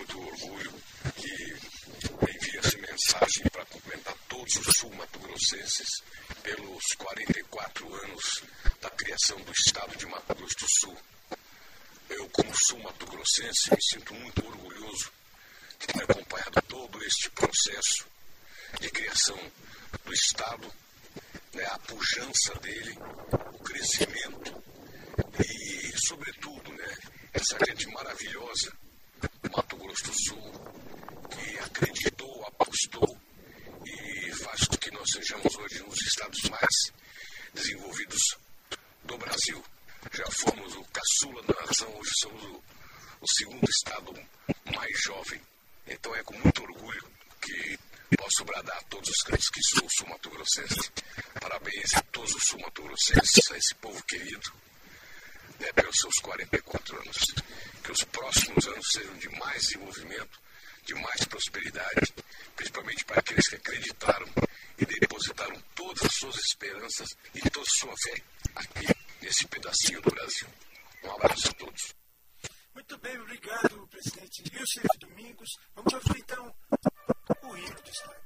muito orgulho que envio essa mensagem para cumprimentar todos os sul-mato-grossenses pelos 44 anos da criação do Estado de Mato Grosso do Sul. Eu, como sul-mato-grossense, me sinto muito orgulhoso de ter acompanhado todo este processo de criação do Estado, né, a pujança dele, o crescimento e, sobretudo, né, essa gente maravilhosa do Sul, que acreditou, apostou e faz com que nós sejamos hoje um dos estados mais desenvolvidos do Brasil. Já fomos o caçula da nação, hoje somos o, o segundo estado mais jovem. Então é com muito orgulho que posso bradar a todos os crentes que sou sul-mato-grossense. Parabéns a todos os sul-mato-grossenses, a esse povo querido, né, pelos seus 44 anos. Que os próximos anos sejam de mais desenvolvimento, de mais prosperidade, principalmente para aqueles que acreditaram e depositaram todas as suas esperanças e toda a sua fé aqui nesse pedacinho do Brasil. Um abraço a todos. Muito bem, obrigado, presidente Wilson Domingos. Vamos ouvir então o hino do Estado.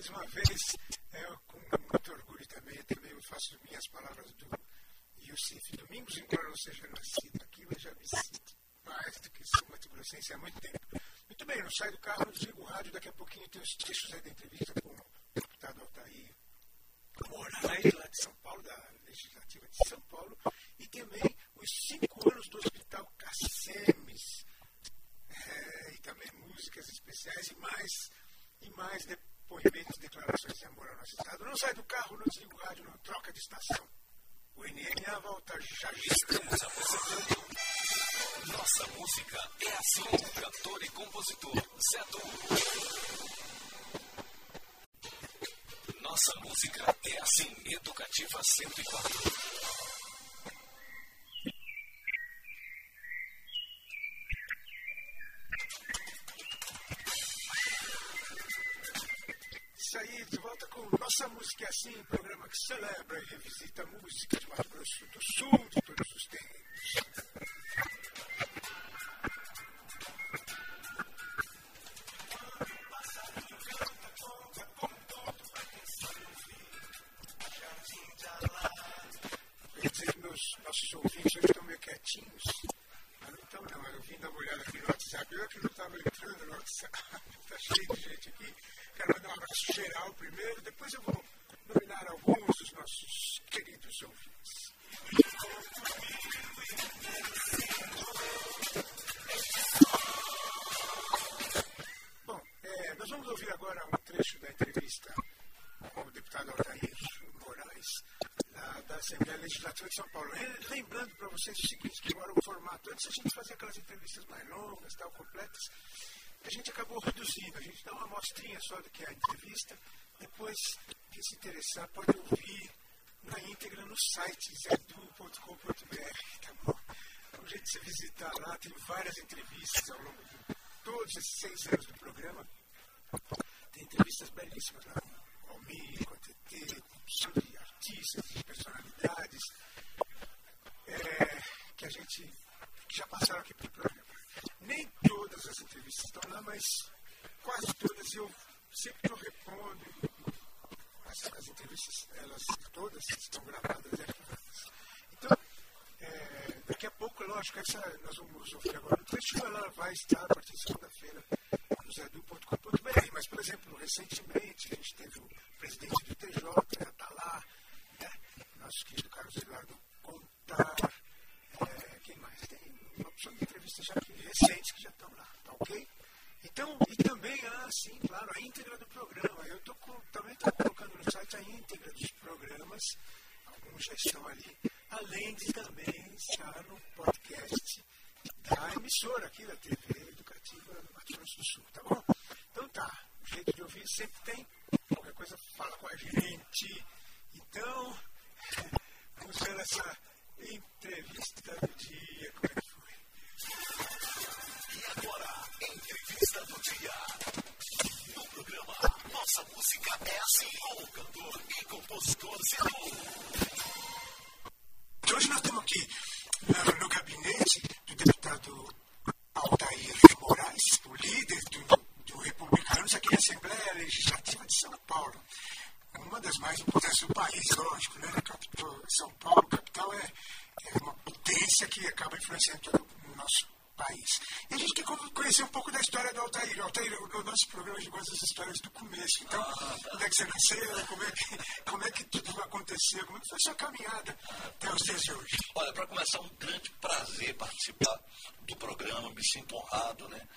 Mais uma vez. É, com muito orgulho também. também eu faço minhas palavras do Yusuf Domingos, embora não seja nascido aqui, mas já me sinto mais do que sou Mato Grossense há muito tempo. Muito bem, não saio do carro, não desligo o rádio. Daqui a pouquinho tem os trechos aí da entrevista com o deputado Altair Moraes, lá de São Paulo, da Legislativa de São Paulo. E também os cinco anos do Hospital Cassemes. É, e também músicas especiais e mais, e mais depoimentos, declarações de amor ao nosso Estado. Não sai do carro, não desliga o rádio, não troca de estação. O NNA volta já. Estamos apresentando Nossa Música é Assim, cantor e compositor Zé. Nossa Música é Assim, Educativa 104. De volta com Nossa Música é Assim, programa que celebra e revisita a música de Mato Grosso do Sul de todos os tempos. A gente acabou reduzindo, a gente dá uma amostrinha só do que é a entrevista, depois, quem se interessar pode ouvir na íntegra no site zedu.com.br, tá bom? É um jeito de você visitar lá, tem várias entrevistas ao longo de todos esses seis anos do programa. Tem entrevistas belíssimas lá com Almir, com a TT, sobre artistas, de personalidades, é, que a gente que já passaram aqui pelo programa. Nem todas as entrevistas estão lá, mas quase todas eu sempre eu respondo. As, as entrevistas, elas todas estão gravadas e arquivadas. Então, é, daqui a pouco, lógico, essa nós vamos ouvir agora. O trecho ela vai estar a partir de segunda-feira no zedu.com.br. Mas, por exemplo, recentemente a gente teve o presidente do TJ, está lá, né? nosso querido Carlos Eduardo Contar. Opção de entrevistas já aqui, recentes que já estão lá, tá ok? Então, e também, ah, sim, claro, a íntegra do programa. Eu tô também estou colocando no site a íntegra dos programas, alguns já estão ali, além de também estar no podcast da emissora aqui da TV Educativa do Mato Grosso do Sul, tá bom? Então tá, o jeito de ouvir sempre tem, qualquer coisa fala com a gente. Então, vamos ver essa entrevista do dia, como é que do dia. No programa Nossa Música é Assim, com o cantor e compositor. Hoje nós estamos aqui no, no gabinete do deputado Altair Moraes, o líder do, do Republicanos aqui na Assembleia Legislativa de São Paulo. Uma das mais importantes do país, lógico, né? Capital, São Paulo, capital, é, é uma potência que acaba influenciando todo o nosso país. E a gente quer con- conhecer um pouco da história do Altair. Altair, o, nosso programa a gente gosta das histórias do começo. Então, onde é que você nasceu, como é que, como é que tudo aconteceu, como é que foi a sua caminhada até os dias de hoje? Olha, para começar, um grande prazer participar do programa, me sinto honrado, né?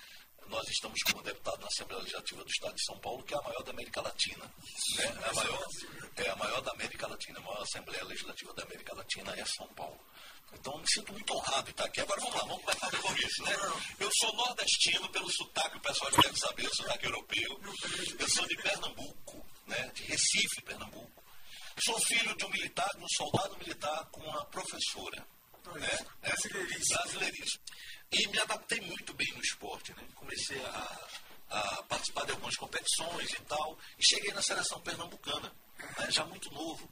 Nós estamos como deputado na Assembleia Legislativa do Estado de São Paulo, que é a maior da América Latina. Né? É, a maior, é a maior da América Latina, a maior Assembleia Legislativa da América Latina é São Paulo. Então, me sinto muito honrado de estar aqui. Agora, vamos lá, vamos começar do começo, né? Eu sou nordestino, pelo sotaque, o pessoal já deve saber, o sotaque europeu. Eu sou de Pernambuco, né? De Recife, Pernambuco. Sou filho de um militar, de um soldado militar com uma professora. Né? Brasileiríssimo. Brasileiríssimo. E me adaptei muito bem no esporte, né? Comecei a, a participar de algumas competições e tal. E cheguei na seleção pernambucana, né? já muito novo.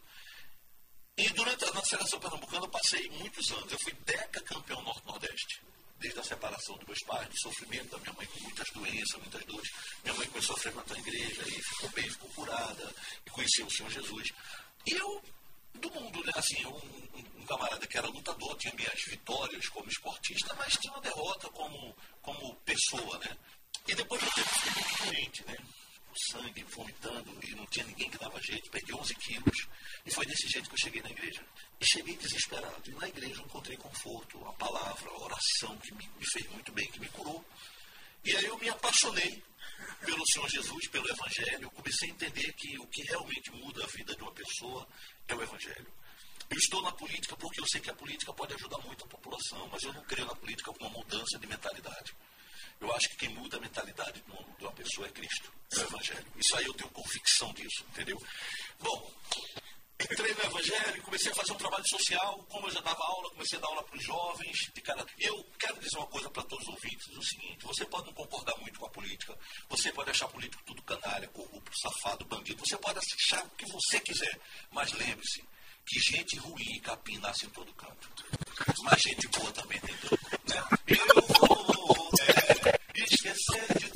E durante a na seleção pernambucana eu passei muitos anos. Eu fui deca campeão norte-nordeste. desde a separação dos meus pais, do sofrimento da minha mãe com muitas doenças, muitas dores. Minha mãe começou a frequentar a igreja e ficou bem, ficou curada, e conheceu o Senhor Jesus. E eu, do mundo, né, assim, um, um camarada que era lutador, tinha minhas vitórias como esportista, mas tinha uma derrota como, como pessoa, né? E depois eu tive muito doente, né? Sangue vomitando e não tinha ninguém que dava jeito, perdi 11 quilos. E foi desse jeito que eu cheguei na igreja. E cheguei desesperado. E na igreja eu encontrei conforto, a palavra, a oração que me, me fez muito bem, que me curou. E aí eu me apaixonei pelo Senhor Jesus, pelo Evangelho. Eu comecei a entender que o que realmente muda a vida de uma pessoa é o Evangelho. Eu estou na política porque eu sei que a política pode ajudar muito a população, mas eu não creio na política como uma mudança de mentalidade. Eu acho que quem muda a mentalidade de uma pessoa é Cristo, é o Evangelho. Isso aí eu tenho convicção disso, entendeu? Bom, entrei no Evangelho, comecei a fazer um trabalho social, como eu já dava aula, comecei a dar aula para os jovens. De cara... Eu quero dizer uma coisa para todos os ouvintes: o seguinte, você pode não concordar muito com a política, você pode achar político tudo canalha, corrupto, safado, bandido, você pode achar o que você quiser, mas lembre-se que gente ruim e capim nasce em todo canto. Mas gente boa também tem canto. Né? Eu vou é, esquecer de